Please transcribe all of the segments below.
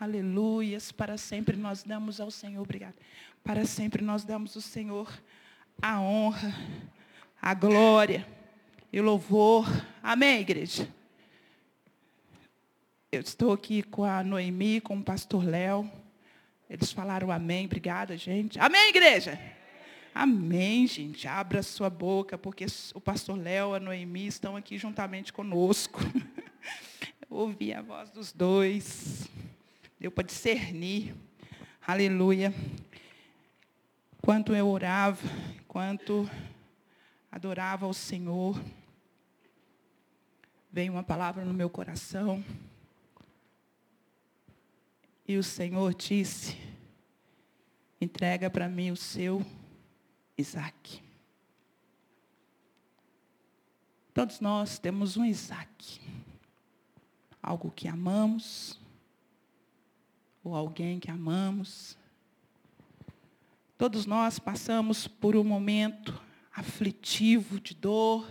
Aleluias. Para sempre nós damos ao Senhor, obrigado. Para sempre nós damos ao Senhor a honra, a glória e o louvor. Amém, igreja? Eu estou aqui com a Noemi, com o pastor Léo. Eles falaram amém. Obrigada, gente. Amém, igreja? Amém, gente. Abra sua boca, porque o pastor Léo e a Noemi estão aqui juntamente conosco. Ouvi a voz dos dois. Deu para discernir. Aleluia. Quanto eu orava, quanto adorava o Senhor, veio uma palavra no meu coração. E o Senhor disse: entrega para mim o seu Isaac. Todos nós temos um Isaac. Algo que amamos, ou alguém que amamos. Todos nós passamos por um momento aflitivo de dor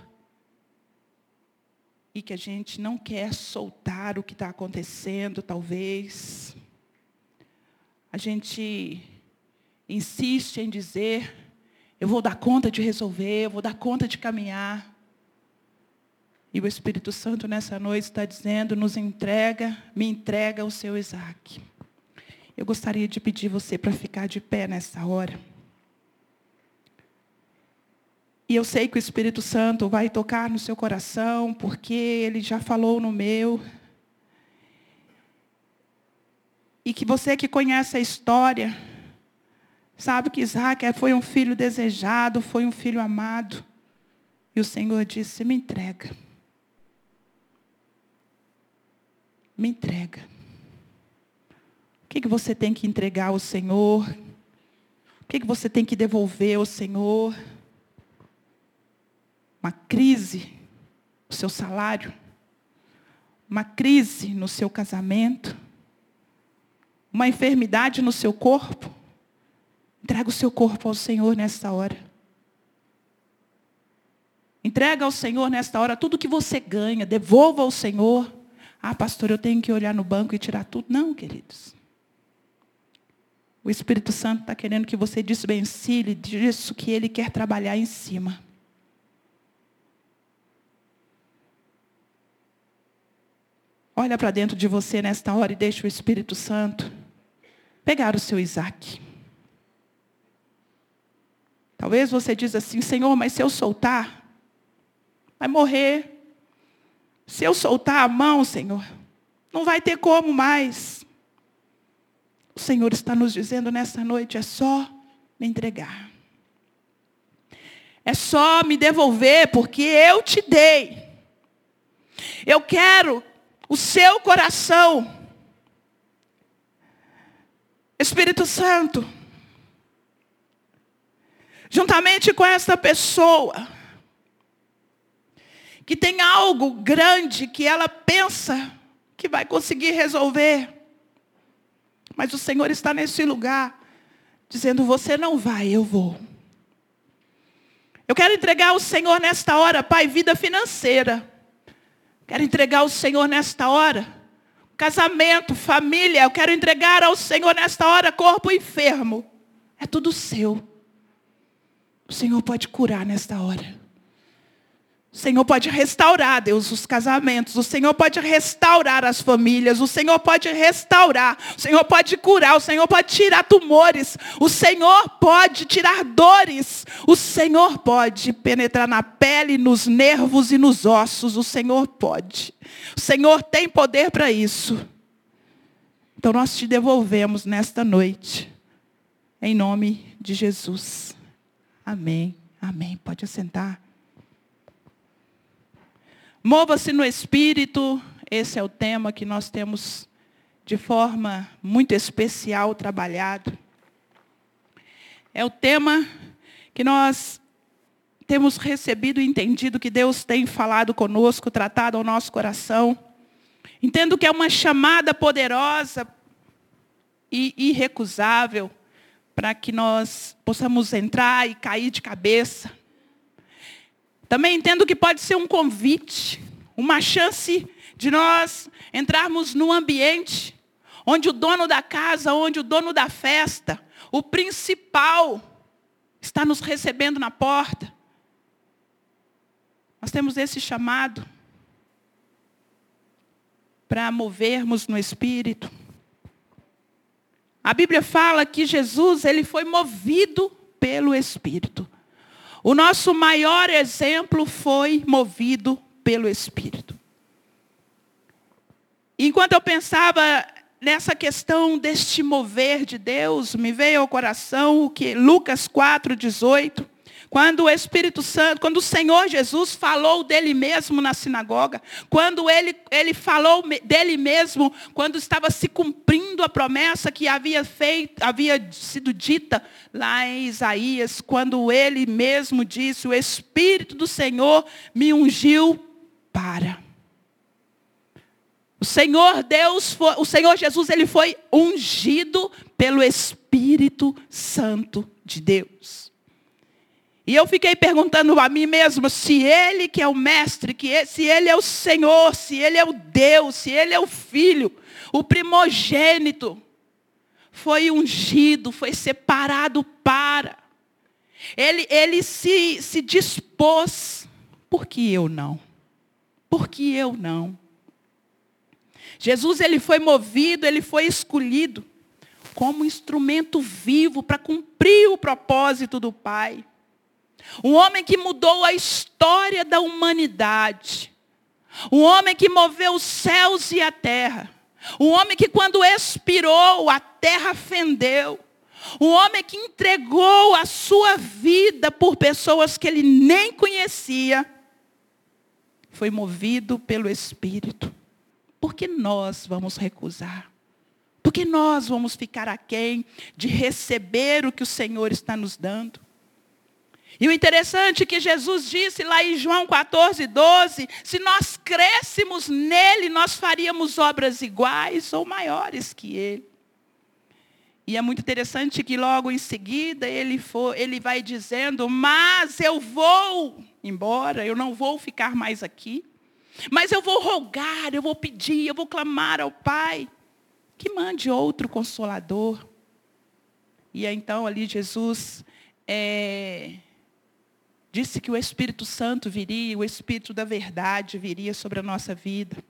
e que a gente não quer soltar o que está acontecendo, talvez. A gente insiste em dizer, eu vou dar conta de resolver, eu vou dar conta de caminhar. E o Espírito Santo nessa noite está dizendo, nos entrega, me entrega o seu Isaac. Eu gostaria de pedir você para ficar de pé nessa hora. E eu sei que o Espírito Santo vai tocar no seu coração, porque ele já falou no meu. E que você que conhece a história, sabe que Isaac foi um filho desejado, foi um filho amado. E o Senhor disse: me entrega. Me entrega. Que, que você tem que entregar ao Senhor? O que, que você tem que devolver ao Senhor? Uma crise no seu salário? Uma crise no seu casamento? Uma enfermidade no seu corpo? Entrega o seu corpo ao Senhor nesta hora. Entrega ao Senhor nesta hora tudo que você ganha, devolva ao Senhor. Ah, pastor, eu tenho que olhar no banco e tirar tudo. Não, queridos. O Espírito Santo está querendo que você desvencilhe disso que ele quer trabalhar em cima. Olha para dentro de você nesta hora e deixa o Espírito Santo pegar o seu Isaac. Talvez você diz assim, Senhor, mas se eu soltar, vai morrer. Se eu soltar a mão, Senhor, não vai ter como mais. O Senhor está nos dizendo nessa noite: é só me entregar. É só me devolver, porque eu te dei. Eu quero o seu coração. Espírito Santo, juntamente com esta pessoa, que tem algo grande que ela pensa que vai conseguir resolver. Mas o Senhor está nesse lugar, dizendo: Você não vai, eu vou. Eu quero entregar ao Senhor nesta hora, Pai, vida financeira. Quero entregar ao Senhor nesta hora, casamento, família. Eu quero entregar ao Senhor nesta hora, corpo enfermo. É tudo seu. O Senhor pode curar nesta hora. O Senhor pode restaurar, Deus, os casamentos. O Senhor pode restaurar as famílias. O Senhor pode restaurar. O Senhor pode curar. O Senhor pode tirar tumores. O Senhor pode tirar dores. O Senhor pode penetrar na pele, nos nervos e nos ossos. O Senhor pode. O Senhor tem poder para isso. Então nós te devolvemos nesta noite. Em nome de Jesus. Amém. Amém. Pode assentar. Mova-se no espírito, esse é o tema que nós temos de forma muito especial trabalhado. É o tema que nós temos recebido e entendido que Deus tem falado conosco, tratado ao nosso coração. Entendo que é uma chamada poderosa e irrecusável para que nós possamos entrar e cair de cabeça também entendo que pode ser um convite, uma chance de nós entrarmos num ambiente onde o dono da casa, onde o dono da festa, o principal, está nos recebendo na porta. Nós temos esse chamado para movermos no Espírito. A Bíblia fala que Jesus ele foi movido pelo Espírito. O nosso maior exemplo foi movido pelo Espírito. Enquanto eu pensava nessa questão deste mover de Deus, me veio ao coração o que Lucas 4, 18 quando o Espírito Santo, quando o Senhor Jesus falou dele mesmo na sinagoga, quando ele, ele falou dele mesmo, quando estava se cumprindo a promessa que havia, feito, havia sido dita lá em Isaías, quando ele mesmo disse, o Espírito do Senhor me ungiu para. O Senhor Deus, foi, o Senhor Jesus, ele foi ungido pelo Espírito Santo de Deus. E eu fiquei perguntando a mim mesmo se ele que é o mestre, que se ele é o Senhor, se ele é o Deus, se ele é o filho, o primogênito, foi ungido, foi separado para. Ele, ele se, se dispôs, por que eu não? Por que eu não? Jesus ele foi movido, ele foi escolhido como instrumento vivo para cumprir o propósito do Pai. Um homem que mudou a história da humanidade. Um homem que moveu os céus e a terra. Um homem que quando expirou, a terra fendeu. Um homem que entregou a sua vida por pessoas que ele nem conhecia. Foi movido pelo Espírito. Por que nós vamos recusar? Por que nós vamos ficar aquém de receber o que o Senhor está nos dando? E o interessante é que Jesus disse lá em João 14, 12, se nós crescemos nele, nós faríamos obras iguais ou maiores que ele. E é muito interessante que logo em seguida ele, for, ele vai dizendo, mas eu vou embora, eu não vou ficar mais aqui. Mas eu vou rogar, eu vou pedir, eu vou clamar ao Pai que mande outro consolador. E então ali Jesus é, disse que o Espírito Santo viria, o Espírito da verdade viria sobre a nossa vida.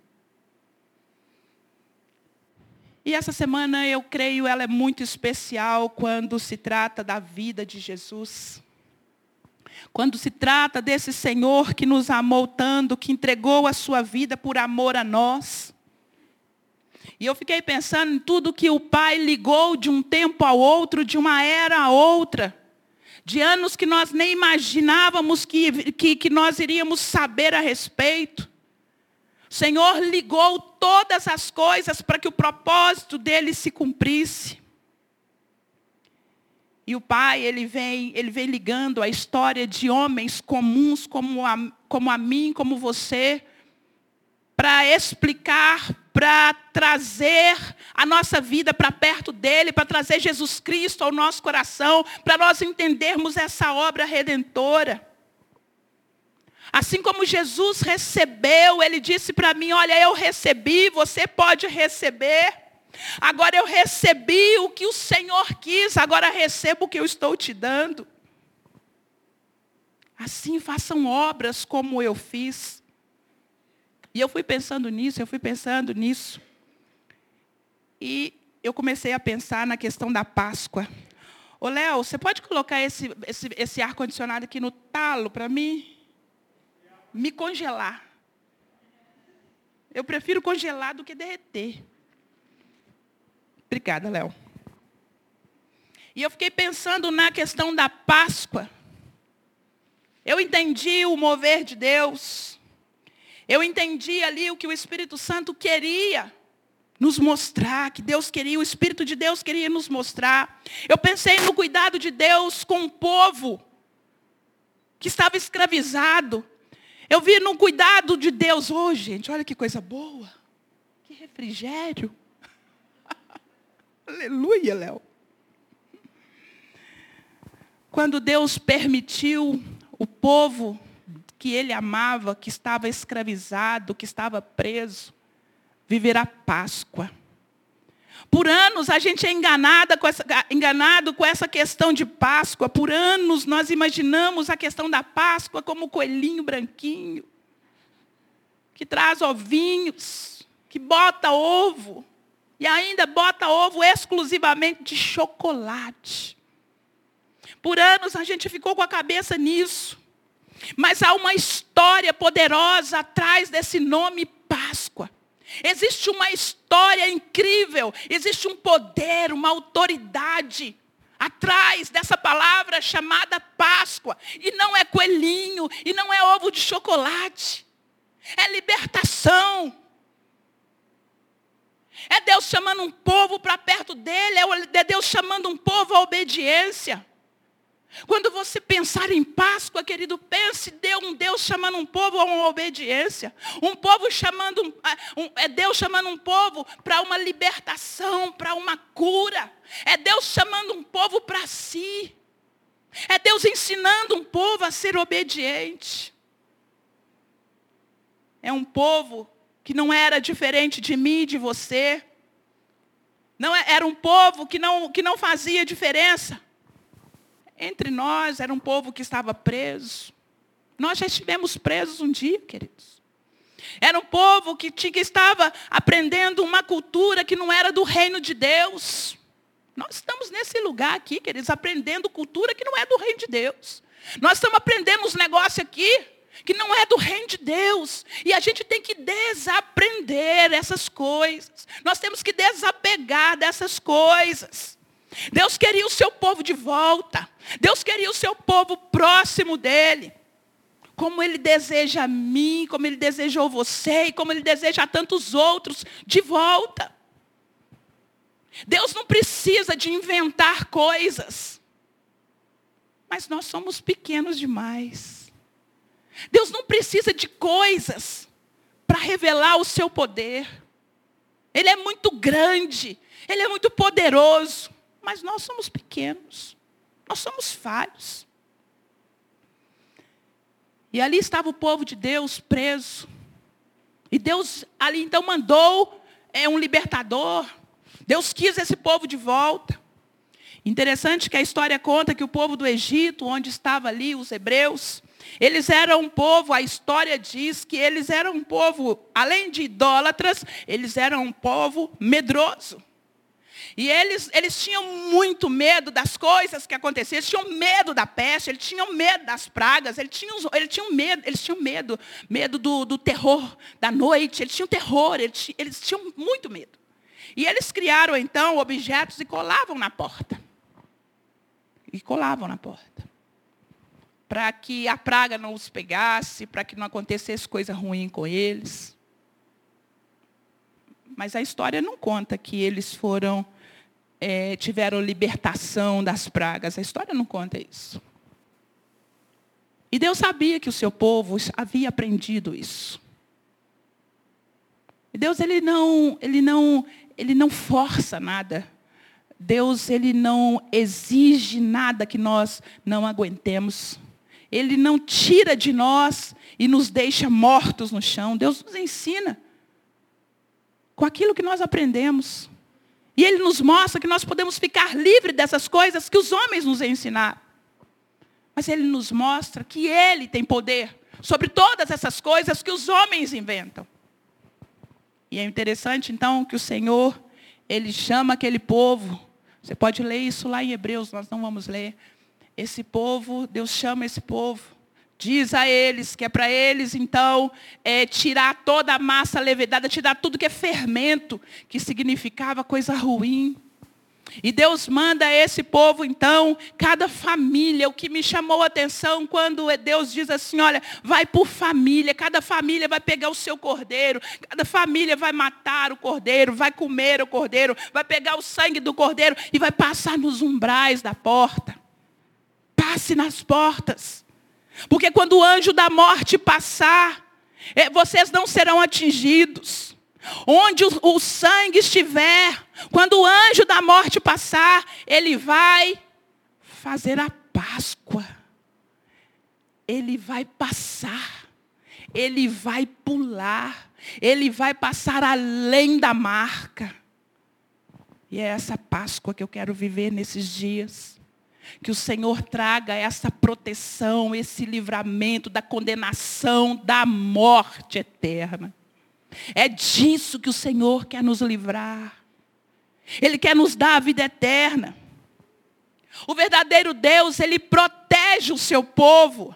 E essa semana, eu creio, ela é muito especial quando se trata da vida de Jesus. Quando se trata desse Senhor que nos amou tanto, que entregou a sua vida por amor a nós. E eu fiquei pensando em tudo que o Pai ligou de um tempo ao outro, de uma era a outra de anos que nós nem imaginávamos que, que, que nós iríamos saber a respeito. O Senhor ligou todas as coisas para que o propósito dele se cumprisse. E o Pai, ele vem, ele vem ligando a história de homens comuns como a, como a mim, como você, para explicar para trazer a nossa vida para perto dele, para trazer Jesus Cristo ao nosso coração, para nós entendermos essa obra redentora. Assim como Jesus recebeu, ele disse para mim: Olha, eu recebi, você pode receber. Agora eu recebi o que o Senhor quis, agora recebo o que eu estou te dando. Assim façam obras como eu fiz. E eu fui pensando nisso, eu fui pensando nisso. E eu comecei a pensar na questão da Páscoa. Ô, Léo, você pode colocar esse, esse, esse ar-condicionado aqui no talo para mim? Me congelar. Eu prefiro congelar do que derreter. Obrigada, Léo. E eu fiquei pensando na questão da Páscoa. Eu entendi o mover de Deus. Eu entendi ali o que o Espírito Santo queria nos mostrar, que Deus queria, o Espírito de Deus queria nos mostrar. Eu pensei no cuidado de Deus com o povo que estava escravizado. Eu vi no cuidado de Deus, oh gente, olha que coisa boa. Que refrigério. Aleluia, Léo. Quando Deus permitiu o povo que ele amava, que estava escravizado, que estava preso, viver a Páscoa. Por anos a gente é enganada com essa, enganado com essa questão de Páscoa. Por anos nós imaginamos a questão da Páscoa como o coelhinho branquinho, que traz ovinhos, que bota ovo, e ainda bota ovo exclusivamente de chocolate. Por anos a gente ficou com a cabeça nisso. Mas há uma história poderosa atrás desse nome Páscoa. Existe uma história incrível, existe um poder, uma autoridade atrás dessa palavra chamada Páscoa. E não é coelhinho, e não é ovo de chocolate. É libertação. É Deus chamando um povo para perto dele, é Deus chamando um povo à obediência. Quando você pensar em Páscoa, querido, pense Deus, um Deus chamando um povo a uma obediência. Um povo chamando, um, é Deus chamando um povo para uma libertação, para uma cura. É Deus chamando um povo para si. É Deus ensinando um povo a ser obediente. É um povo que não era diferente de mim e de você. Não é, era um povo que não, que não fazia diferença entre nós era um povo que estava preso. Nós já estivemos presos um dia, queridos. Era um povo que, tinha, que estava aprendendo uma cultura que não era do reino de Deus. Nós estamos nesse lugar aqui, queridos, aprendendo cultura que não é do reino de Deus. Nós estamos aprendendo uns negócios aqui que não é do reino de Deus. E a gente tem que desaprender essas coisas. Nós temos que desapegar dessas coisas. Deus queria o seu povo de volta. Deus queria o seu povo próximo dele. Como ele deseja a mim, como ele desejou você e como ele deseja a tantos outros de volta. Deus não precisa de inventar coisas. Mas nós somos pequenos demais. Deus não precisa de coisas para revelar o seu poder. Ele é muito grande, ele é muito poderoso. Mas nós somos pequenos. Nós somos falhos. E ali estava o povo de Deus preso. E Deus ali então mandou é, um libertador. Deus quis esse povo de volta. Interessante que a história conta que o povo do Egito, onde estavam ali os hebreus, eles eram um povo, a história diz que eles eram um povo, além de idólatras, eles eram um povo medroso. E eles, eles tinham muito medo das coisas que aconteciam, eles tinham medo da peste, eles tinham medo das pragas, eles tinham, eles tinham medo, eles tinham medo, medo do, do terror da noite, eles tinham terror, eles, eles tinham muito medo. E eles criaram então objetos e colavam na porta. E colavam na porta. Para que a praga não os pegasse, para que não acontecesse coisa ruim com eles. Mas a história não conta que eles foram é, tiveram libertação das pragas. A história não conta isso. E Deus sabia que o seu povo havia aprendido isso. E Deus ele não, ele não, ele não força nada. Deus ele não exige nada que nós não aguentemos. Ele não tira de nós e nos deixa mortos no chão. Deus nos ensina com aquilo que nós aprendemos. E ele nos mostra que nós podemos ficar livres dessas coisas que os homens nos ensinaram. Mas ele nos mostra que ele tem poder sobre todas essas coisas que os homens inventam. E é interessante então que o Senhor, ele chama aquele povo. Você pode ler isso lá em Hebreus, nós não vamos ler. Esse povo, Deus chama esse povo Diz a eles que é para eles, então, é, tirar toda a massa levedada, tirar tudo que é fermento, que significava coisa ruim. E Deus manda esse povo, então, cada família, o que me chamou a atenção quando Deus diz assim, olha, vai por família, cada família vai pegar o seu cordeiro, cada família vai matar o cordeiro, vai comer o cordeiro, vai pegar o sangue do cordeiro e vai passar nos umbrais da porta. Passe nas portas. Porque quando o anjo da morte passar, é, vocês não serão atingidos. Onde o, o sangue estiver, quando o anjo da morte passar, ele vai fazer a Páscoa. Ele vai passar. Ele vai pular. Ele vai passar além da marca. E é essa Páscoa que eu quero viver nesses dias. Que o Senhor traga essa proteção, esse livramento da condenação, da morte eterna. É disso que o Senhor quer nos livrar. Ele quer nos dar a vida eterna. O verdadeiro Deus, ele protege o seu povo.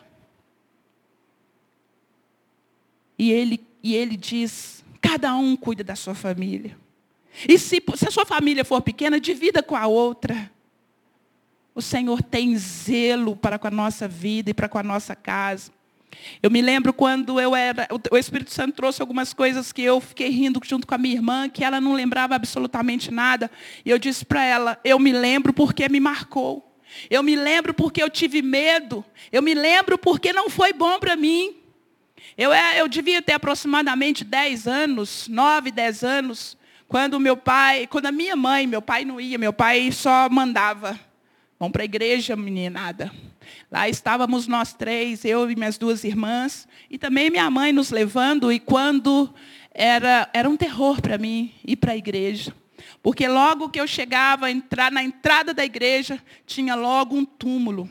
E ele, e ele diz: cada um cuida da sua família. E se, se a sua família for pequena, divida com a outra. O Senhor tem zelo para com a nossa vida e para com a nossa casa. Eu me lembro quando eu era, o Espírito Santo trouxe algumas coisas que eu fiquei rindo junto com a minha irmã, que ela não lembrava absolutamente nada. E eu disse para ela, eu me lembro porque me marcou. Eu me lembro porque eu tive medo. Eu me lembro porque não foi bom para mim. Eu, é, eu devia ter aproximadamente 10 anos, 9, 10 anos. Quando meu pai, quando a minha mãe, meu pai não ia, meu pai só mandava. Vamos para a igreja, meninada. Lá estávamos nós três, eu e minhas duas irmãs, e também minha mãe nos levando, e quando era, era um terror para mim ir para a igreja. Porque logo que eu chegava entrar na entrada da igreja, tinha logo um túmulo.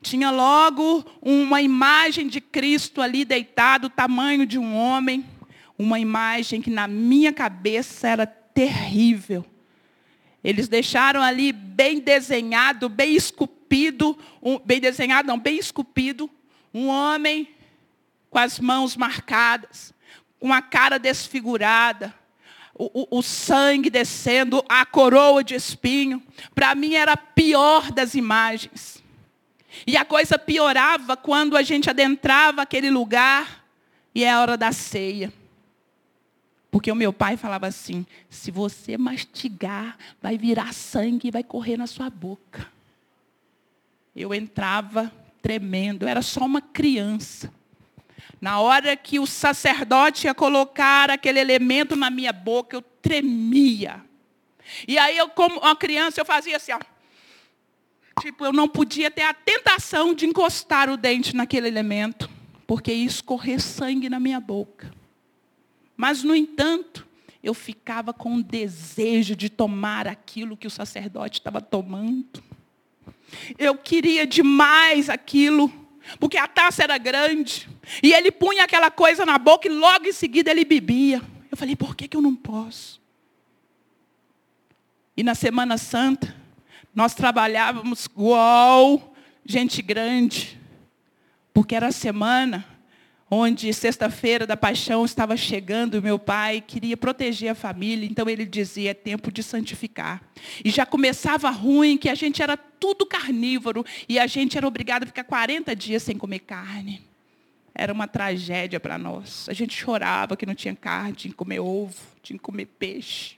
Tinha logo uma imagem de Cristo ali deitado, tamanho de um homem uma imagem que na minha cabeça era terrível. Eles deixaram ali bem desenhado, bem esculpido, um, bem desenhado, não, bem esculpido, um homem com as mãos marcadas, com a cara desfigurada, o, o, o sangue descendo, a coroa de espinho. Para mim era a pior das imagens. E a coisa piorava quando a gente adentrava aquele lugar e é a hora da ceia. Porque o meu pai falava assim: se você mastigar, vai virar sangue e vai correr na sua boca. Eu entrava tremendo, eu era só uma criança. Na hora que o sacerdote ia colocar aquele elemento na minha boca, eu tremia. E aí eu, como uma criança, eu fazia assim, ó. Tipo, eu não podia ter a tentação de encostar o dente naquele elemento, porque ia escorrer sangue na minha boca. Mas, no entanto, eu ficava com o desejo de tomar aquilo que o sacerdote estava tomando. Eu queria demais aquilo, porque a taça era grande. E ele punha aquela coisa na boca e logo em seguida ele bebia. Eu falei, por que, que eu não posso? E na Semana Santa, nós trabalhávamos igual gente grande, porque era a semana onde sexta-feira da paixão estava chegando, meu pai queria proteger a família, então ele dizia, é tempo de santificar. E já começava ruim, que a gente era tudo carnívoro, e a gente era obrigado a ficar 40 dias sem comer carne. Era uma tragédia para nós. A gente chorava que não tinha carne, tinha que comer ovo, tinha que comer peixe.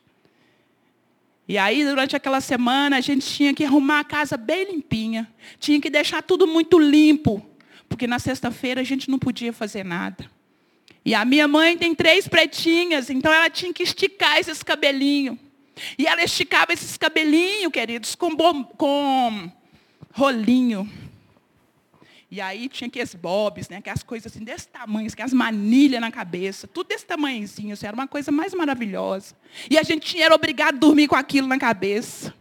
E aí, durante aquela semana, a gente tinha que arrumar a casa bem limpinha. Tinha que deixar tudo muito limpo porque na sexta-feira a gente não podia fazer nada. E a minha mãe tem três pretinhas, então ela tinha que esticar esses cabelinhos. E ela esticava esses cabelinhos, queridos, com, bom, com rolinho. E aí tinha aqueles bobs, né, aquelas coisas assim desse tamanho, aquelas manilhas na cabeça, tudo desse tamanhozinho, assim, era uma coisa mais maravilhosa. E a gente era obrigado a dormir com aquilo na cabeça.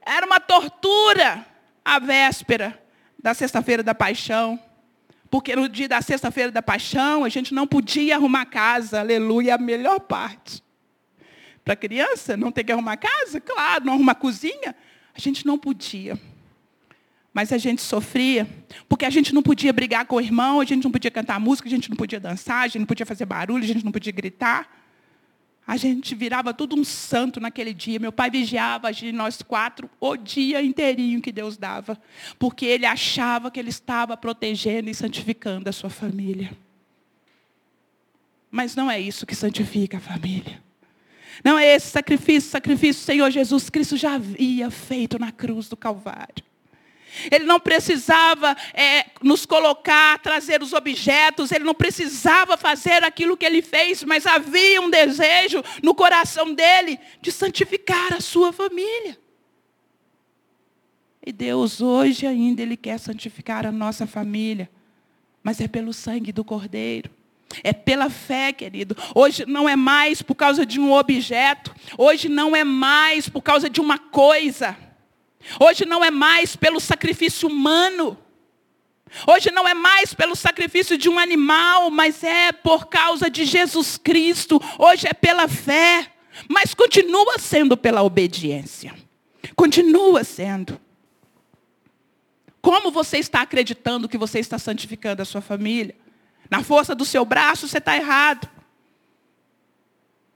Era uma tortura a véspera da sexta-feira da paixão. Porque no dia da sexta-feira da paixão, a gente não podia arrumar casa, aleluia, a melhor parte. Para criança, não ter que arrumar casa? Claro, não arrumar cozinha. A gente não podia. Mas a gente sofria, porque a gente não podia brigar com o irmão, a gente não podia cantar música, a gente não podia dançar, a gente não podia fazer barulho, a gente não podia gritar. A gente virava tudo um santo naquele dia. Meu pai vigiava de nós quatro o dia inteirinho que Deus dava. Porque ele achava que ele estava protegendo e santificando a sua família. Mas não é isso que santifica a família. Não é esse sacrifício, sacrifício Senhor Jesus Cristo já havia feito na cruz do Calvário. Ele não precisava é, nos colocar, trazer os objetos, ele não precisava fazer aquilo que ele fez, mas havia um desejo no coração dele de santificar a sua família. E Deus hoje ainda ele quer santificar a nossa família, mas é pelo sangue do Cordeiro. É pela fé, querido. Hoje não é mais por causa de um objeto. Hoje não é mais por causa de uma coisa. Hoje não é mais pelo sacrifício humano. Hoje não é mais pelo sacrifício de um animal, mas é por causa de Jesus Cristo. Hoje é pela fé, mas continua sendo pela obediência. Continua sendo. Como você está acreditando que você está santificando a sua família? Na força do seu braço, você está errado.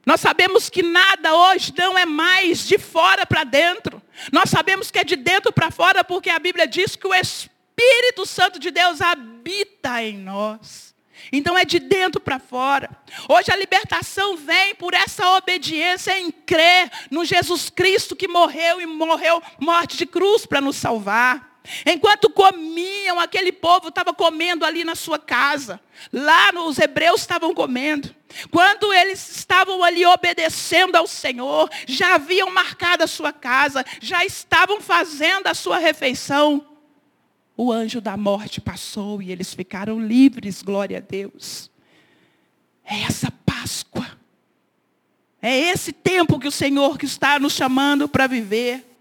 Nós sabemos que nada hoje não é mais de fora para dentro. Nós sabemos que é de dentro para fora, porque a Bíblia diz que o Espírito Santo de Deus habita em nós. Então é de dentro para fora. Hoje a libertação vem por essa obediência em crer no Jesus Cristo que morreu e morreu morte de cruz para nos salvar. Enquanto comiam, aquele povo estava comendo ali na sua casa. Lá os hebreus estavam comendo. Quando eles estavam ali obedecendo ao Senhor, já haviam marcado a sua casa, já estavam fazendo a sua refeição. O anjo da morte passou e eles ficaram livres, glória a Deus. É essa Páscoa. É esse tempo que o Senhor que está nos chamando para viver.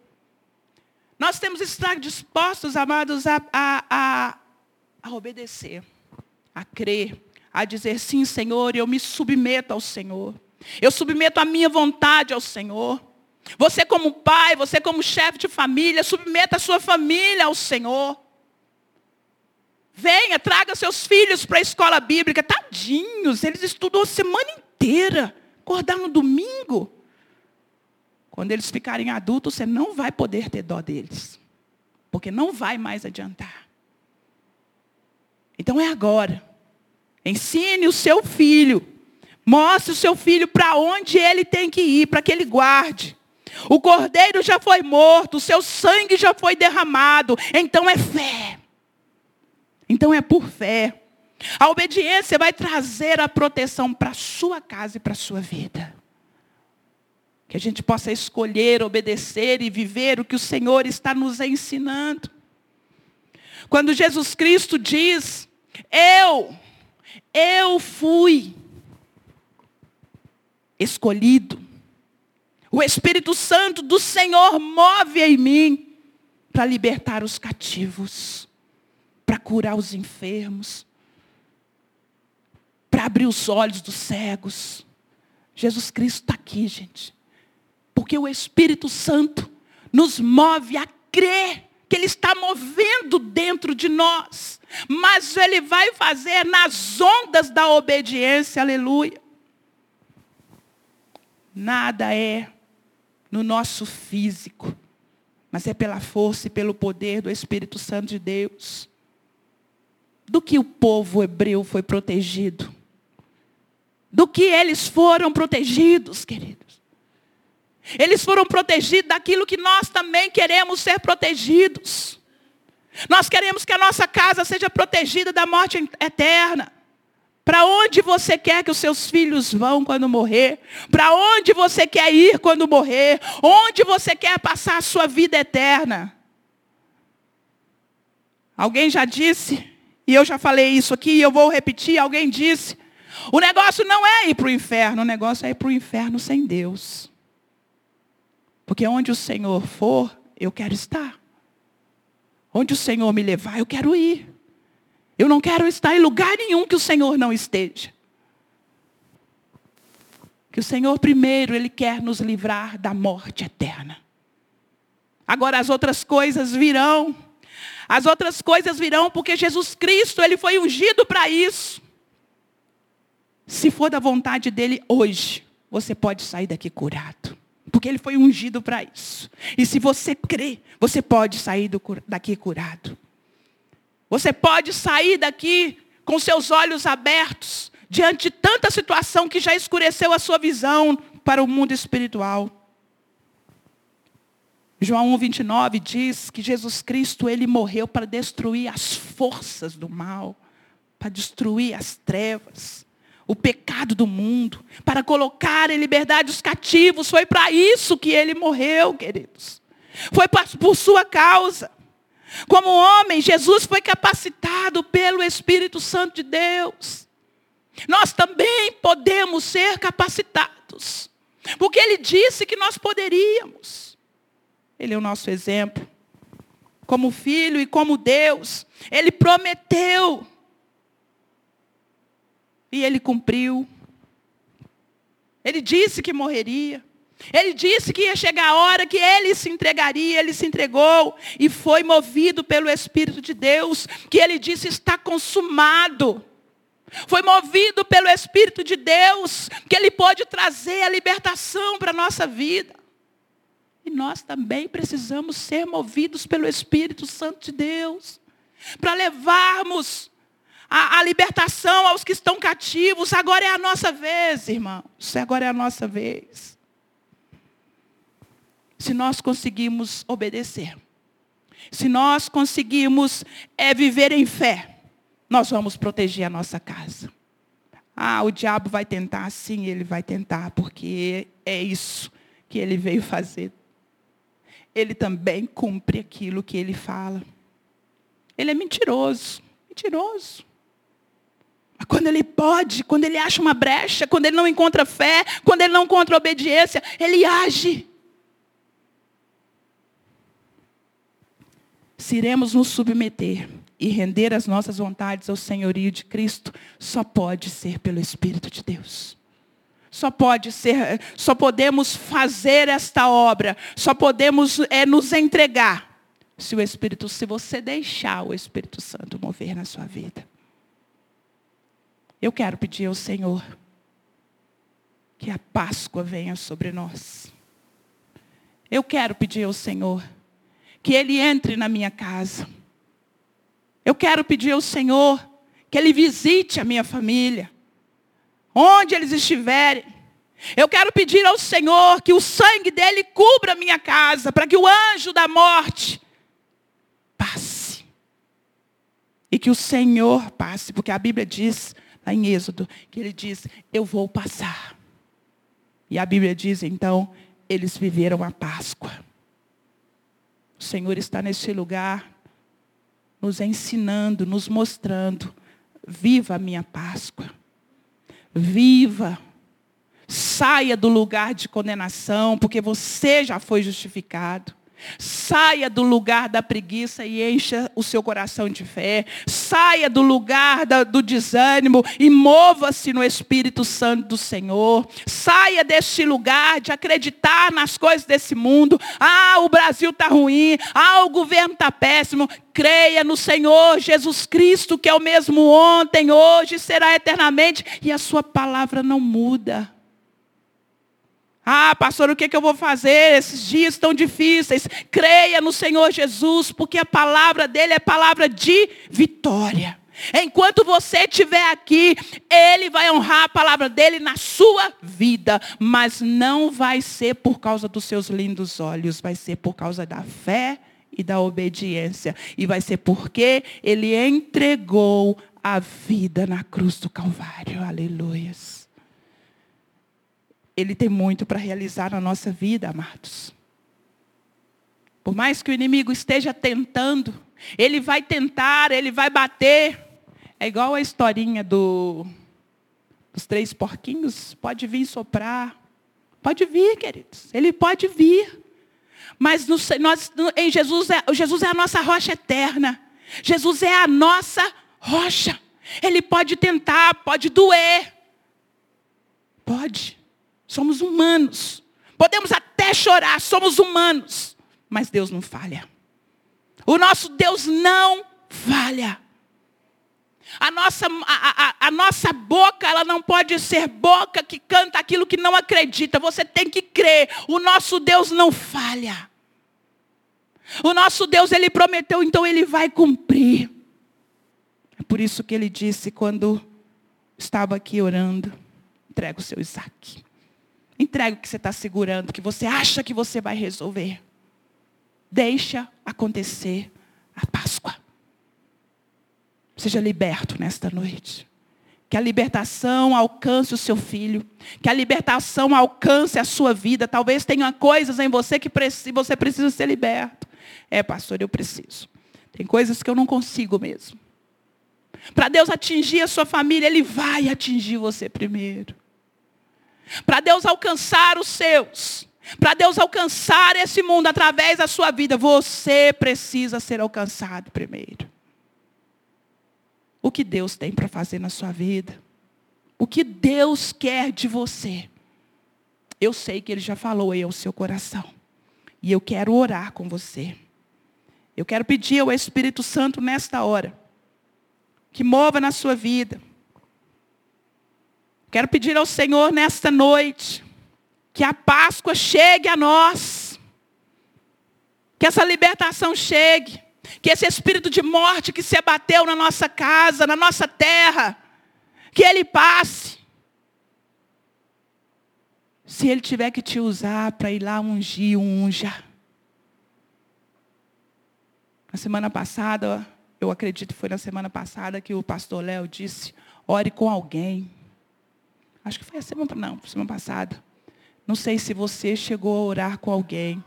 Nós temos que estar dispostos, amados, a, a, a, a obedecer, a crer, a dizer sim, Senhor, eu me submeto ao Senhor. Eu submeto a minha vontade ao Senhor. Você como pai, você como chefe de família, submeta a sua família ao Senhor. Venha, traga seus filhos para a escola bíblica. Tadinhos, eles estudam a semana inteira. Acordar no domingo. Quando eles ficarem adultos, você não vai poder ter dó deles. Porque não vai mais adiantar. Então é agora. Ensine o seu filho. Mostre o seu filho para onde ele tem que ir, para que ele guarde. O cordeiro já foi morto, o seu sangue já foi derramado. Então é fé. Então é por fé. A obediência vai trazer a proteção para a sua casa e para a sua vida. Que a gente possa escolher, obedecer e viver o que o Senhor está nos ensinando. Quando Jesus Cristo diz, eu, eu fui escolhido. O Espírito Santo do Senhor move em mim para libertar os cativos, para curar os enfermos, para abrir os olhos dos cegos. Jesus Cristo está aqui, gente. Porque o Espírito Santo nos move a crer que Ele está movendo dentro de nós. Mas Ele vai fazer nas ondas da obediência, aleluia. Nada é no nosso físico, mas é pela força e pelo poder do Espírito Santo de Deus. Do que o povo hebreu foi protegido. Do que eles foram protegidos, querido. Eles foram protegidos daquilo que nós também queremos ser protegidos. Nós queremos que a nossa casa seja protegida da morte eterna. Para onde você quer que os seus filhos vão quando morrer? Para onde você quer ir quando morrer? Onde você quer passar a sua vida eterna? Alguém já disse, e eu já falei isso aqui, e eu vou repetir, alguém disse, o negócio não é ir para o inferno, o negócio é ir para o inferno sem Deus. Porque onde o Senhor for, eu quero estar. Onde o Senhor me levar, eu quero ir. Eu não quero estar em lugar nenhum que o Senhor não esteja. Que o Senhor primeiro, Ele quer nos livrar da morte eterna. Agora as outras coisas virão. As outras coisas virão porque Jesus Cristo, Ele foi ungido para isso. Se for da vontade dEle hoje, você pode sair daqui curado. Porque ele foi ungido para isso. E se você crê, você pode sair do, daqui curado. Você pode sair daqui com seus olhos abertos, diante de tanta situação que já escureceu a sua visão para o mundo espiritual. João 1, 29 diz que Jesus Cristo, ele morreu para destruir as forças do mal, para destruir as trevas o pecado do mundo, para colocar em liberdade os cativos. Foi para isso que ele morreu, queridos. Foi por sua causa. Como homem, Jesus foi capacitado pelo Espírito Santo de Deus. Nós também podemos ser capacitados. Porque Ele disse que nós poderíamos. Ele é o nosso exemplo. Como filho e como Deus. Ele prometeu. E Ele cumpriu. Ele disse que morreria. Ele disse que ia chegar a hora que ele se entregaria, ele se entregou e foi movido pelo Espírito de Deus, que ele disse está consumado. Foi movido pelo Espírito de Deus, que ele pode trazer a libertação para a nossa vida. E nós também precisamos ser movidos pelo Espírito Santo de Deus, para levarmos a, a, libertação aos que estão cativos. Agora é a nossa vez, irmãos. Agora é a nossa vez. Se nós conseguimos obedecer, se nós conseguimos é, viver em fé, nós vamos proteger a nossa casa. Ah, o diabo vai tentar, sim, ele vai tentar, porque é isso que ele veio fazer. Ele também cumpre aquilo que ele fala. Ele é mentiroso, mentiroso. Quando ele pode, quando ele acha uma brecha, quando ele não encontra fé, quando ele não encontra obediência, ele age. Se iremos nos submeter e render as nossas vontades ao senhorio de Cristo, só pode ser pelo Espírito de Deus. Só pode ser, só podemos fazer esta obra, só podemos é, nos entregar se o Espírito, se você deixar o Espírito Santo mover na sua vida. Eu quero pedir ao Senhor que a Páscoa venha sobre nós. Eu quero pedir ao Senhor que Ele entre na minha casa eu quero pedir ao Senhor que Ele visite a minha família, onde eles estiverem. Eu quero pedir ao Senhor que o sangue dele cubra a minha casa, para que o anjo da morte passe. E que o Senhor passe, porque a Bíblia diz, lá em Êxodo, que ele diz: Eu vou passar. E a Bíblia diz, então, eles viveram a Páscoa. O Senhor está neste lugar nos ensinando, nos mostrando. Viva a minha Páscoa. Viva. Saia do lugar de condenação, porque você já foi justificado. Saia do lugar da preguiça e encha o seu coração de fé. Saia do lugar do desânimo e mova-se no Espírito Santo do Senhor. Saia deste lugar de acreditar nas coisas desse mundo. Ah, o Brasil está ruim. Ah, o governo está péssimo. Creia no Senhor Jesus Cristo, que é o mesmo ontem, hoje, será eternamente. E a sua palavra não muda. Ah, pastor, o que, que eu vou fazer? Esses dias tão difíceis. Creia no Senhor Jesus, porque a palavra dele é palavra de vitória. Enquanto você estiver aqui, Ele vai honrar a palavra dele na sua vida. Mas não vai ser por causa dos seus lindos olhos, vai ser por causa da fé e da obediência. E vai ser porque Ele entregou a vida na cruz do Calvário. Aleluias. Ele tem muito para realizar na nossa vida, amados. Por mais que o inimigo esteja tentando, ele vai tentar, ele vai bater. É igual a historinha do, dos três porquinhos. Pode vir soprar. Pode vir, queridos. Ele pode vir. Mas no, nós, em Jesus, é, Jesus é a nossa rocha eterna. Jesus é a nossa rocha. Ele pode tentar, pode doer. Pode. Somos humanos. Podemos até chorar, somos humanos. Mas Deus não falha. O nosso Deus não falha. A nossa, a, a, a, nossa boca, ela não pode ser boca que canta aquilo que não acredita. Você tem que crer. O nosso Deus não falha. O nosso Deus, Ele prometeu, então Ele vai cumprir. É por isso que Ele disse quando estava aqui orando, entrega o seu Isaac. Entrega o que você está segurando, que você acha que você vai resolver. Deixa acontecer a Páscoa. Seja liberto nesta noite. Que a libertação alcance o seu filho. Que a libertação alcance a sua vida. Talvez tenha coisas em você que você precisa ser liberto. É, pastor, eu preciso. Tem coisas que eu não consigo mesmo. Para Deus atingir a sua família, Ele vai atingir você primeiro. Para Deus alcançar os seus, para Deus alcançar esse mundo através da sua vida, você precisa ser alcançado primeiro. O que Deus tem para fazer na sua vida? O que Deus quer de você? Eu sei que Ele já falou aí ao seu coração. E eu quero orar com você. Eu quero pedir ao Espírito Santo nesta hora que mova na sua vida. Quero pedir ao Senhor nesta noite que a Páscoa chegue a nós. Que essa libertação chegue. Que esse espírito de morte que se abateu na nossa casa, na nossa terra, que ele passe. Se ele tiver que te usar para ir lá ungir, unja. Na semana passada, eu acredito que foi na semana passada que o pastor Léo disse, ore com alguém. Acho que foi a semana, não, semana passada. Não sei se você chegou a orar com alguém.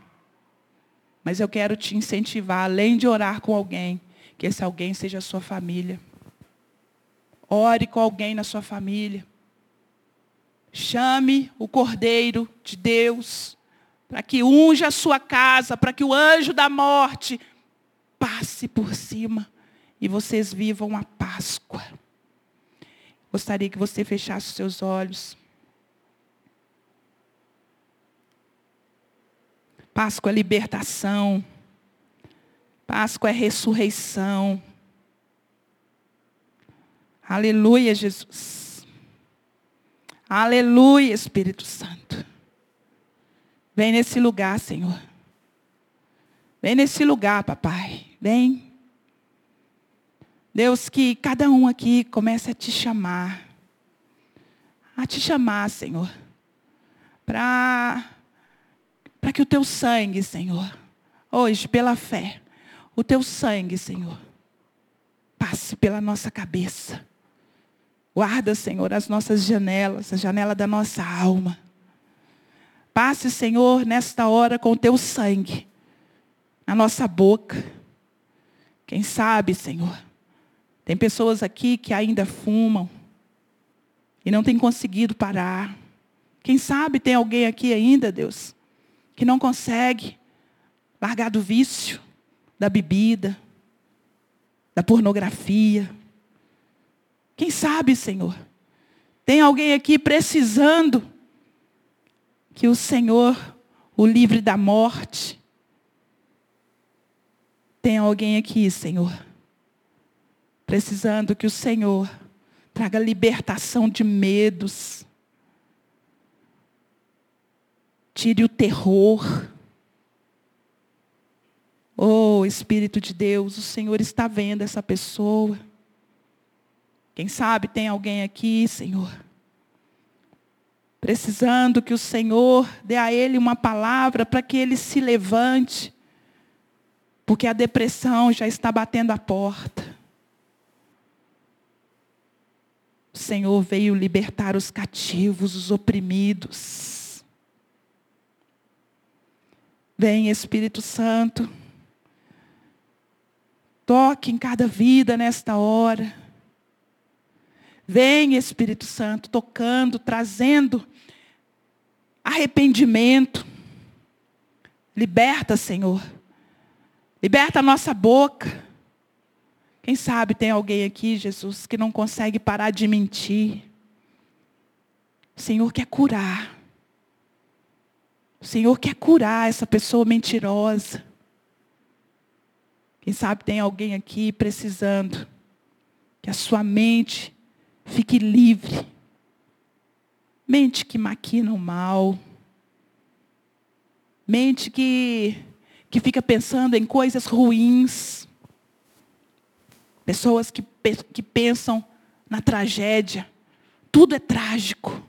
Mas eu quero te incentivar, além de orar com alguém, que esse alguém seja a sua família. Ore com alguém na sua família. Chame o Cordeiro de Deus para que unja a sua casa, para que o anjo da morte passe por cima e vocês vivam a Páscoa. Gostaria que você fechasse os seus olhos. Páscoa é libertação. Páscoa é ressurreição. Aleluia, Jesus. Aleluia, Espírito Santo. Vem nesse lugar, Senhor. Vem nesse lugar, papai. Vem. Deus, que cada um aqui comece a te chamar. A te chamar, Senhor. Para que o teu sangue, Senhor, hoje, pela fé, o teu sangue, Senhor, passe pela nossa cabeça. Guarda, Senhor, as nossas janelas, a janela da nossa alma. Passe, Senhor, nesta hora com o teu sangue na nossa boca. Quem sabe, Senhor, tem pessoas aqui que ainda fumam e não tem conseguido parar. Quem sabe tem alguém aqui ainda, Deus, que não consegue largar do vício, da bebida, da pornografia, quem sabe, Senhor, tem alguém aqui precisando que o Senhor o livre da morte. Tem alguém aqui, Senhor, precisando que o Senhor traga libertação de medos. Tire o terror. Oh, Espírito de Deus, o Senhor está vendo essa pessoa. Quem sabe tem alguém aqui, Senhor, precisando que o Senhor dê a ele uma palavra para que ele se levante, porque a depressão já está batendo a porta. O Senhor veio libertar os cativos, os oprimidos. Vem, Espírito Santo, toque em cada vida nesta hora. Vem, Espírito Santo, tocando, trazendo arrependimento. Liberta, Senhor. Liberta a nossa boca. Quem sabe tem alguém aqui, Jesus, que não consegue parar de mentir. O Senhor quer curar. O Senhor quer curar essa pessoa mentirosa. Quem sabe tem alguém aqui precisando que a sua mente Fique livre. Mente que maquina o mal. Mente que, que fica pensando em coisas ruins. Pessoas que, que pensam na tragédia. Tudo é trágico.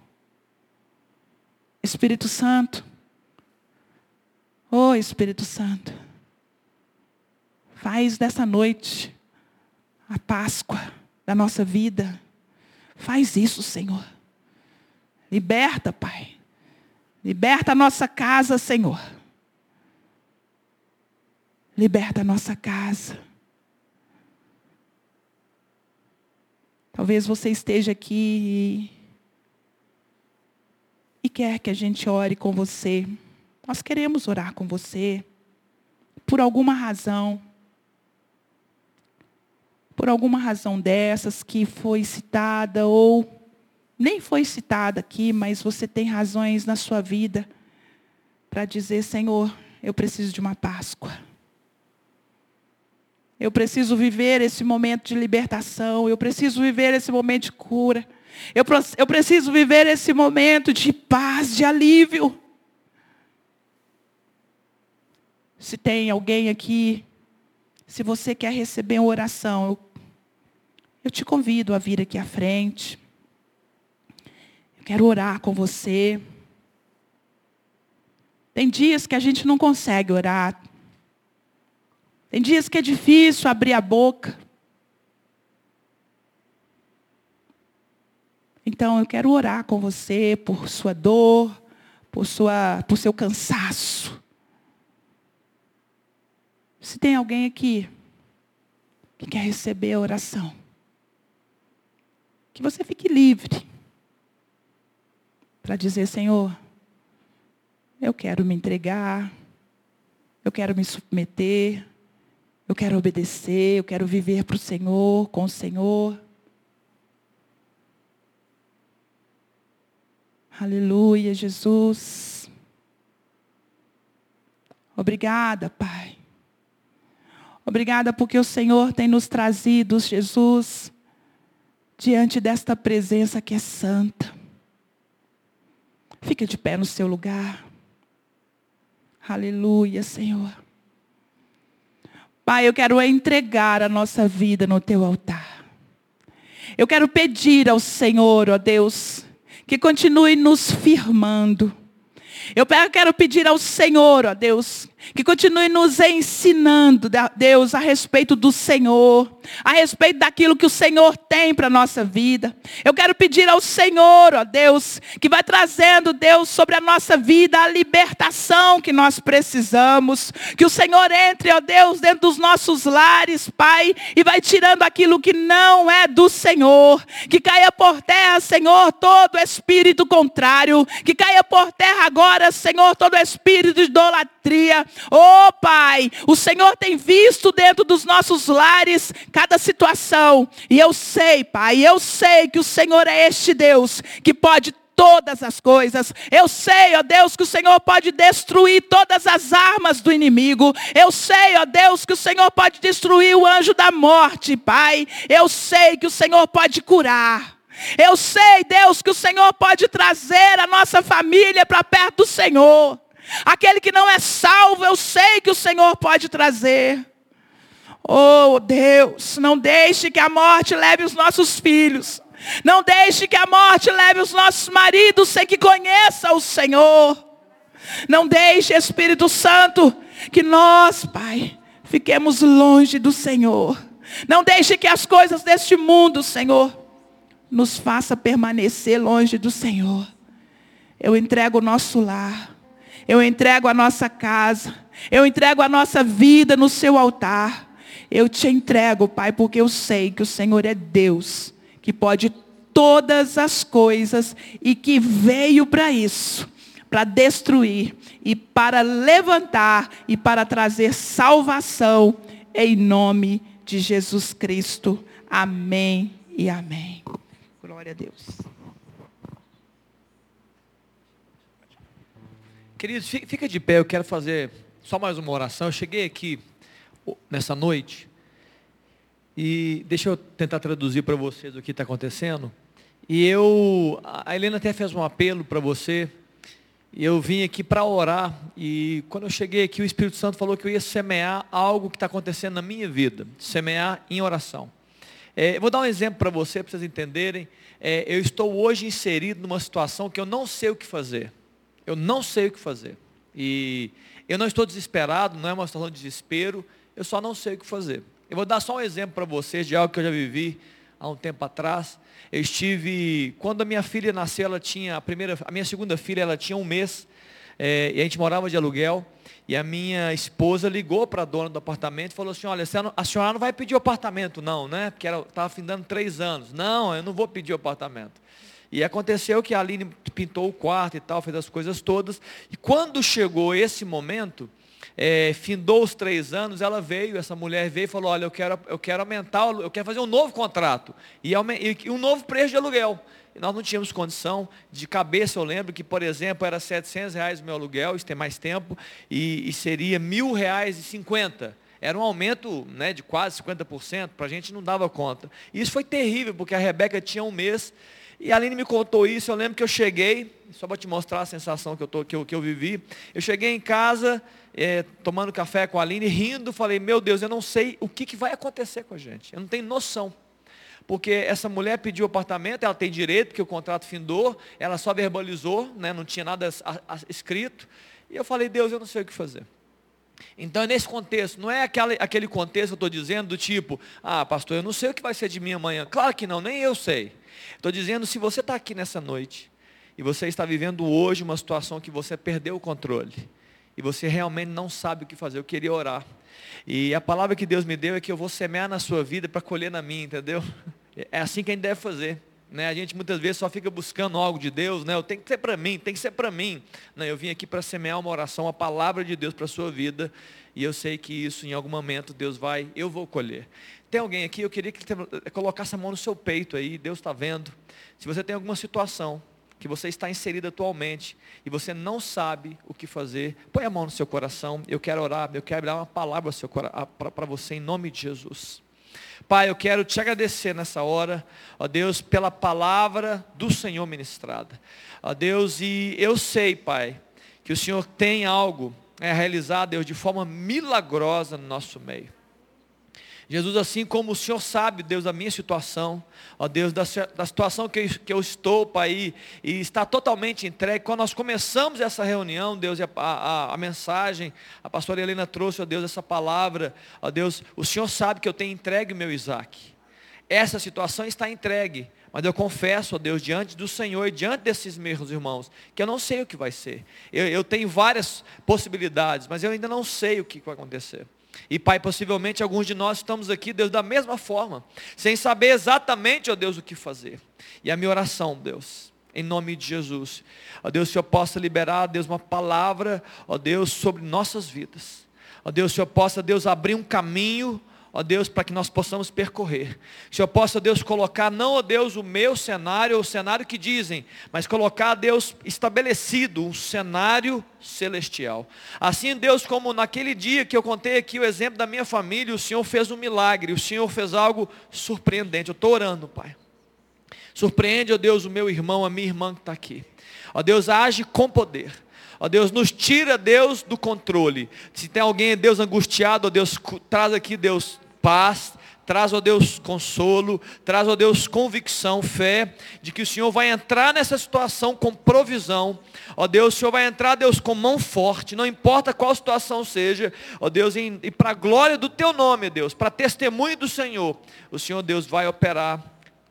Espírito Santo. Oh, Espírito Santo. Faz dessa noite a Páscoa da nossa vida. Faz isso, Senhor. Liberta, Pai. Liberta a nossa casa, Senhor. Liberta a nossa casa. Talvez você esteja aqui e, e quer que a gente ore com você. Nós queremos orar com você. Por alguma razão. Por alguma razão dessas que foi citada ou nem foi citada aqui, mas você tem razões na sua vida para dizer, Senhor, eu preciso de uma Páscoa. Eu preciso viver esse momento de libertação. Eu preciso viver esse momento de cura. Eu, eu preciso viver esse momento de paz, de alívio. Se tem alguém aqui, se você quer receber uma oração, eu, eu te convido a vir aqui à frente. Eu quero orar com você. Tem dias que a gente não consegue orar. Tem dias que é difícil abrir a boca. Então eu quero orar com você por sua dor, por, sua, por seu cansaço. Se tem alguém aqui que quer receber a oração, que você fique livre para dizer, Senhor, eu quero me entregar, eu quero me submeter, eu quero obedecer, eu quero viver para o Senhor, com o Senhor. Aleluia, Jesus. Obrigada, Pai. Obrigada porque o Senhor tem nos trazido, Jesus, diante desta presença que é santa. Fica de pé no seu lugar. Aleluia, Senhor. Pai, eu quero entregar a nossa vida no teu altar. Eu quero pedir ao Senhor, ó Deus, que continue nos firmando. Eu quero pedir ao Senhor, ó Deus, que continue nos ensinando, Deus, a respeito do Senhor, a respeito daquilo que o Senhor tem para a nossa vida. Eu quero pedir ao Senhor, ó Deus, que vai trazendo, Deus, sobre a nossa vida a libertação que nós precisamos. Que o Senhor entre, ó Deus, dentro dos nossos lares, Pai, e vai tirando aquilo que não é do Senhor. Que caia por terra, Senhor, todo espírito contrário. Que caia por terra agora, Senhor, todo espírito de idolatria. Oh, Pai, o Senhor tem visto dentro dos nossos lares cada situação. E eu sei, Pai, eu sei que o Senhor é este Deus que pode todas as coisas. Eu sei, ó Deus, que o Senhor pode destruir todas as armas do inimigo. Eu sei, ó Deus, que o Senhor pode destruir o anjo da morte, Pai. Eu sei que o Senhor pode curar. Eu sei, Deus, que o Senhor pode trazer a nossa família para perto do Senhor. Aquele que não é salvo, eu sei que o Senhor pode trazer. Oh Deus, não deixe que a morte leve os nossos filhos. Não deixe que a morte leve os nossos maridos sem que conheça o Senhor. Não deixe, Espírito Santo, que nós, Pai, fiquemos longe do Senhor. Não deixe que as coisas deste mundo, Senhor, nos faça permanecer longe do Senhor. Eu entrego o nosso lar. Eu entrego a nossa casa. Eu entrego a nossa vida no seu altar. Eu te entrego, Pai, porque eu sei que o Senhor é Deus, que pode todas as coisas e que veio para isso, para destruir e para levantar e para trazer salvação em nome de Jesus Cristo. Amém e amém. Glória a Deus. Queridos, fica de pé, eu quero fazer só mais uma oração. Eu cheguei aqui nessa noite e deixa eu tentar traduzir para vocês o que está acontecendo. E eu, a Helena até fez um apelo para você. E eu vim aqui para orar. E quando eu cheguei aqui, o Espírito Santo falou que eu ia semear algo que está acontecendo na minha vida. Semear em oração. É, eu vou dar um exemplo para você, para vocês entenderem. É, eu estou hoje inserido numa situação que eu não sei o que fazer. Eu não sei o que fazer. E eu não estou desesperado, não é uma situação de desespero, eu só não sei o que fazer. Eu vou dar só um exemplo para vocês de algo que eu já vivi há um tempo atrás. Eu estive, quando a minha filha nasceu, ela tinha, a primeira, a minha segunda filha, ela tinha um mês, é, e a gente morava de aluguel, E a minha esposa ligou para a dona do apartamento e falou assim, olha, a senhora não vai pedir o apartamento não, né? Porque estava findando três anos. Não, eu não vou pedir o apartamento. E aconteceu que a Aline pintou o quarto e tal, fez as coisas todas. E quando chegou esse momento, é, findou os três anos, ela veio, essa mulher veio e falou, olha, eu quero, eu quero aumentar, eu quero fazer um novo contrato. E, um novo preço de aluguel. E nós não tínhamos condição, de cabeça eu lembro que, por exemplo, era 700 reais o meu aluguel, isso tem mais tempo, e, e seria mil reais e cinquenta. Era um aumento né, de quase 50%, para a gente não dava conta. E isso foi terrível, porque a Rebeca tinha um mês e a Aline me contou isso, eu lembro que eu cheguei, só para te mostrar a sensação que eu, tô, que eu, que eu vivi. Eu cheguei em casa, é, tomando café com a Aline, rindo, falei, meu Deus, eu não sei o que, que vai acontecer com a gente. Eu não tenho noção. Porque essa mulher pediu apartamento, ela tem direito, porque o contrato findou, ela só verbalizou, né, não tinha nada escrito. E eu falei, Deus, eu não sei o que fazer. Então, é nesse contexto, não é aquele, aquele contexto que eu estou dizendo do tipo, ah, pastor, eu não sei o que vai ser de mim amanhã. Claro que não, nem eu sei. Estou dizendo, se você está aqui nessa noite e você está vivendo hoje uma situação que você perdeu o controle e você realmente não sabe o que fazer, eu queria orar. E a palavra que Deus me deu é que eu vou semear na sua vida para colher na minha, entendeu? É assim que a gente deve fazer. Né? A gente muitas vezes só fica buscando algo de Deus, né? Eu que ser para mim, tem que ser para mim. Não, eu vim aqui para semear uma oração, a palavra de Deus para a sua vida. E eu sei que isso em algum momento Deus vai, eu vou colher. Tem alguém aqui, eu queria que colocasse a mão no seu peito aí, Deus está vendo. Se você tem alguma situação que você está inserido atualmente e você não sabe o que fazer, põe a mão no seu coração. Eu quero orar, eu quero dar uma palavra para você em nome de Jesus. Pai, eu quero te agradecer nessa hora, ó Deus, pela palavra do Senhor ministrada. Ó Deus, e eu sei, Pai, que o Senhor tem algo a realizar, Deus, de forma milagrosa no nosso meio. Jesus, assim como o Senhor sabe, Deus, a minha situação, ó Deus, da, da situação que eu, que eu estou, Pai, e, e está totalmente entregue. Quando nós começamos essa reunião, Deus, a, a, a, mensagem, a pastora Helena trouxe, ó Deus, essa palavra, ó Deus, o Senhor sabe que eu tenho entregue o meu Isaac. Essa situação está entregue, mas eu confesso, ó Deus, diante do Senhor e diante desses meus irmãos, que eu não sei o que vai ser. Eu, eu tenho várias possibilidades, mas eu ainda não sei o que vai acontecer. E Pai, possivelmente alguns de nós estamos aqui, Deus, da mesma forma, sem saber exatamente, ó Deus, o que fazer. E a minha oração, Deus, em nome de Jesus, ó Deus, que eu possa liberar, Deus, uma palavra, ó Deus, sobre nossas vidas. Ó Deus, que eu possa, Deus, abrir um caminho, ó Deus, para que nós possamos percorrer. Que eu possa, Deus, colocar, não, ó Deus, o meu cenário, o cenário que dizem, mas colocar, Deus, estabelecido um cenário celestial. Assim, Deus, como naquele dia que eu contei aqui o exemplo da minha família, o Senhor fez um milagre, o Senhor fez algo surpreendente. Eu estou orando, Pai. Surpreende, ó Deus, o meu irmão, a minha irmã que está aqui. Ó Deus, age com poder. Ó Deus, nos tira, Deus, do controle. Se tem alguém, Deus, angustiado, ó Deus, traz aqui, Deus, paz, traz, ó Deus, consolo, traz, ó Deus, convicção, fé, de que o Senhor vai entrar nessa situação com provisão, ó Deus, o Senhor vai entrar, Deus, com mão forte, não importa qual situação seja, ó Deus, e, e para a glória do Teu nome, Deus, para testemunho do Senhor, o Senhor, Deus, vai operar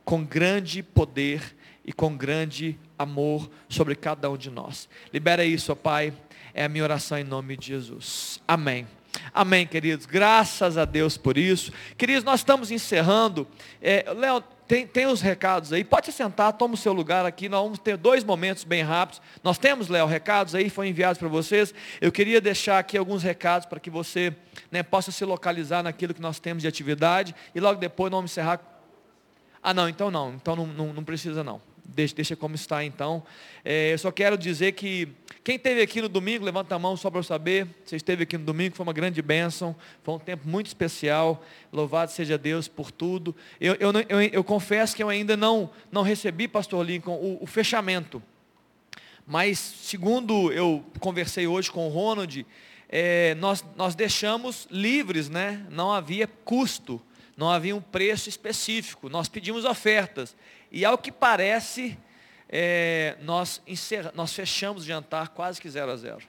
com grande poder e com grande amor sobre cada um de nós. Libera isso, ó Pai. É a minha oração em nome de Jesus. Amém. Amém, queridos. Graças a Deus por isso. Queridos, nós estamos encerrando. É, Léo, tem, tem os recados aí. Pode se sentar, toma o seu lugar aqui. Nós vamos ter dois momentos bem rápidos. Nós temos, Léo, recados aí, foram enviados para vocês. Eu queria deixar aqui alguns recados para que você né, possa se localizar naquilo que nós temos de atividade. E logo depois nós vamos encerrar. Ah, não, então não. Então não, não, não precisa não. Deixa, como está então. É, eu só quero dizer que quem esteve aqui no domingo, levanta a mão só para eu saber. Você esteve aqui no domingo, foi uma grande bênção. Foi um tempo muito especial. Louvado seja Deus por tudo. Eu, eu, eu, eu confesso que eu ainda não, não recebi, pastor Lincoln, o, o fechamento. Mas, segundo eu conversei hoje com o Ronald, é, nós, nós deixamos livres, né? não havia custo, não havia um preço específico. Nós pedimos ofertas. E ao que parece, é, nós, encerra, nós fechamos o jantar quase que zero a zero.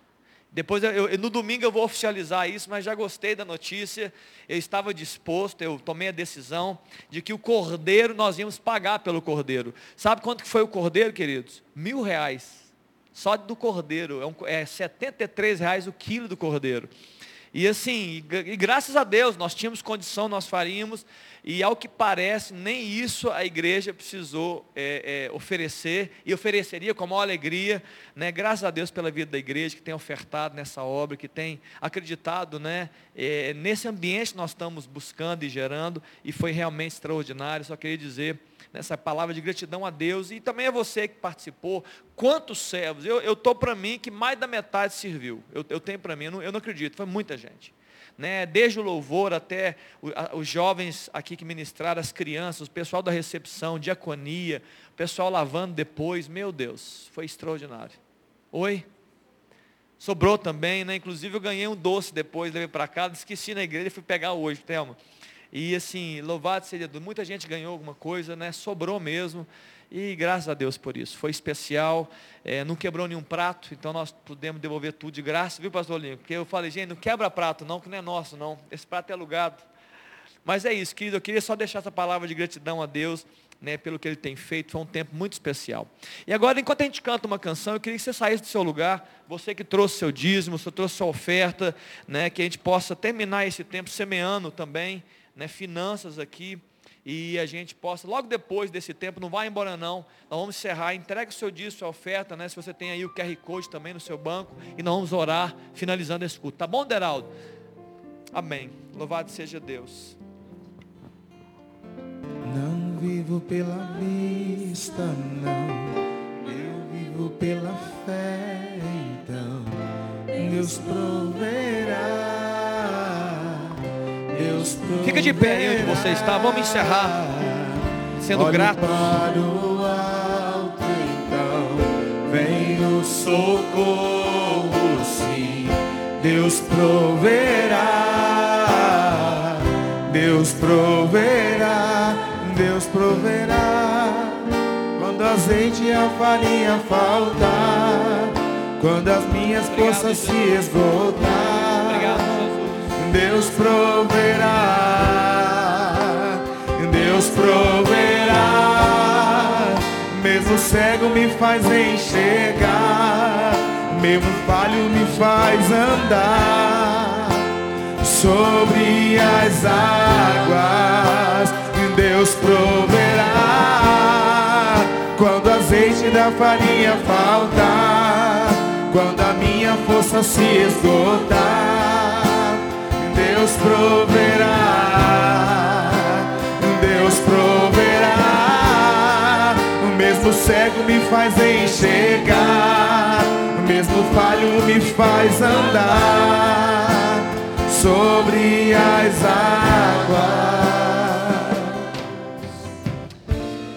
Depois, eu, no domingo eu vou oficializar isso, mas já gostei da notícia. Eu estava disposto, eu tomei a decisão de que o cordeiro, nós íamos pagar pelo cordeiro. Sabe quanto que foi o cordeiro, queridos? Mil reais. Só do cordeiro. É, é 73 reais o quilo do cordeiro. E assim, e graças a Deus, nós tínhamos condição, nós faríamos, e ao que parece, nem isso a igreja precisou é, é, oferecer, e ofereceria com maior alegria, né? graças a Deus pela vida da igreja, que tem ofertado nessa obra, que tem acreditado né? É, nesse ambiente que nós estamos buscando e gerando, e foi realmente extraordinário, só queria dizer nessa palavra de gratidão a Deus, e também a você que participou, quantos servos, eu estou para mim que mais da metade serviu, eu, eu tenho para mim, eu não, eu não acredito, foi muita gente né, desde o louvor até os jovens aqui que ministraram, as crianças, o pessoal da recepção, diaconia, o pessoal lavando depois, meu Deus, foi extraordinário. Oi? Sobrou também, né? Inclusive eu ganhei um doce depois, levei para casa, esqueci na igreja e fui pegar hoje, Thelma. E assim, louvado seja Deus, muita gente ganhou alguma coisa, né? Sobrou mesmo. E graças a Deus por isso. Foi especial, é, não quebrou nenhum prato, então nós pudemos devolver tudo de graça, viu, pastor Linho? Porque eu falei, gente, não quebra prato não, que não é nosso não. Esse prato é alugado. Mas é isso, querido, eu queria só deixar essa palavra de gratidão a Deus, né, pelo que Ele tem feito, foi um tempo muito especial. E agora, enquanto a gente canta uma canção, eu queria que você saísse do seu lugar, você que trouxe seu dízimo, você trouxe sua oferta, né, que a gente possa terminar esse tempo semeando também, né, finanças aqui, e a gente possa, logo depois desse tempo, não vai embora não, nós vamos encerrar, entregue o seu dízimo, sua oferta, né? Se você tem aí o QR Code também no seu banco, e nós vamos orar, finalizando esse culto. Tá bom, Deraldo? Amém. Louvado seja Deus. Não vivo pela vista, não. Eu vivo pela fé, então Deus proverá. Fica de pé aí onde você está. Vamos encerrar. Sendo Olhe grato. Para o alto, então, vem o socorro, sim. Deus proverá. Deus proverá. Deus proverá. Quando azeite e a farinha faltar. Quando as minhas forças se esgotar. Deus proverá, Deus proverá. Mesmo cego me faz enxergar, mesmo falho me faz andar sobre as águas. Deus proverá quando azeite da farinha faltar, quando a minha força se esgotar. Deus proverá, Deus proverá. O mesmo cego me faz enxergar, o mesmo falho me faz andar sobre as águas.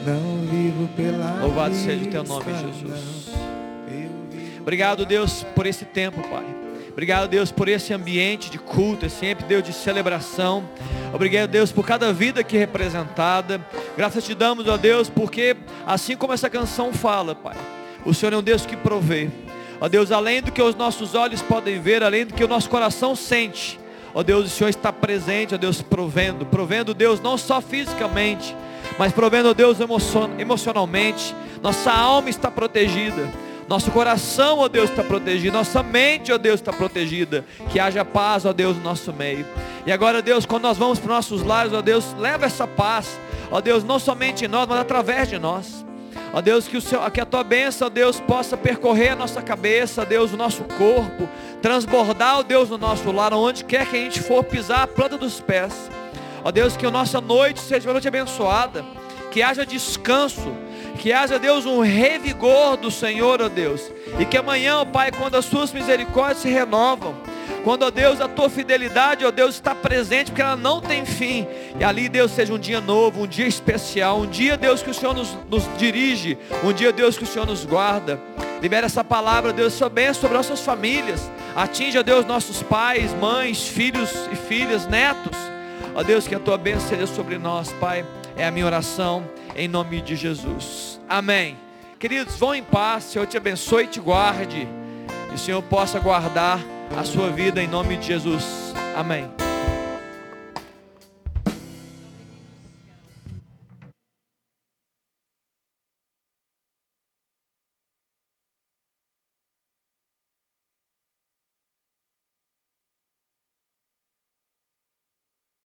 Não vivo pela Louvado seja o teu nome, Jesus. Obrigado, Deus, por esse tempo, Pai. Obrigado, Deus, por esse ambiente de culto, sempre, Deus, de celebração. Obrigado, Deus, por cada vida aqui representada. Graças te damos, ó Deus, porque assim como essa canção fala, Pai, o Senhor é um Deus que provê. Ó Deus, além do que os nossos olhos podem ver, além do que o nosso coração sente, ó Deus, o Senhor está presente, ó Deus, provendo. Provendo, Deus, não só fisicamente, mas provendo, ó Deus, emocionalmente. Nossa alma está protegida. Nosso coração, ó Deus, está protegido. Nossa mente, ó Deus, está protegida. Que haja paz, ó Deus, no nosso meio. E agora, Deus, quando nós vamos para os nossos lares, ó Deus, leva essa paz. Ó Deus, não somente em nós, mas através de nós. Ó Deus, que, o seu, que a tua bênção, ó Deus, possa percorrer a nossa cabeça, ó Deus, o nosso corpo, transbordar, ó Deus, no nosso lar, onde quer que a gente for pisar a planta dos pés. Ó Deus, que a nossa noite seja uma noite abençoada, que haja descanso, que haja, Deus, um revigor do Senhor, ó Deus. E que amanhã, ó Pai, quando as suas misericórdias se renovam, quando, ó Deus, a tua fidelidade, ó Deus, está presente, porque ela não tem fim. E ali, Deus, seja um dia novo, um dia especial, um dia, Deus, que o Senhor nos, nos dirige, um dia, Deus, que o Senhor nos guarda. Libera essa palavra, Deus, sua bênção sobre nossas famílias. Atinja, Deus, nossos pais, mães, filhos e filhas, netos. Ó Deus, que a tua bênção seja sobre nós, Pai. É a minha oração em nome de Jesus. Amém. Queridos, vão em paz, Senhor te abençoe e te guarde. E o Senhor possa guardar a sua vida em nome de Jesus. Amém.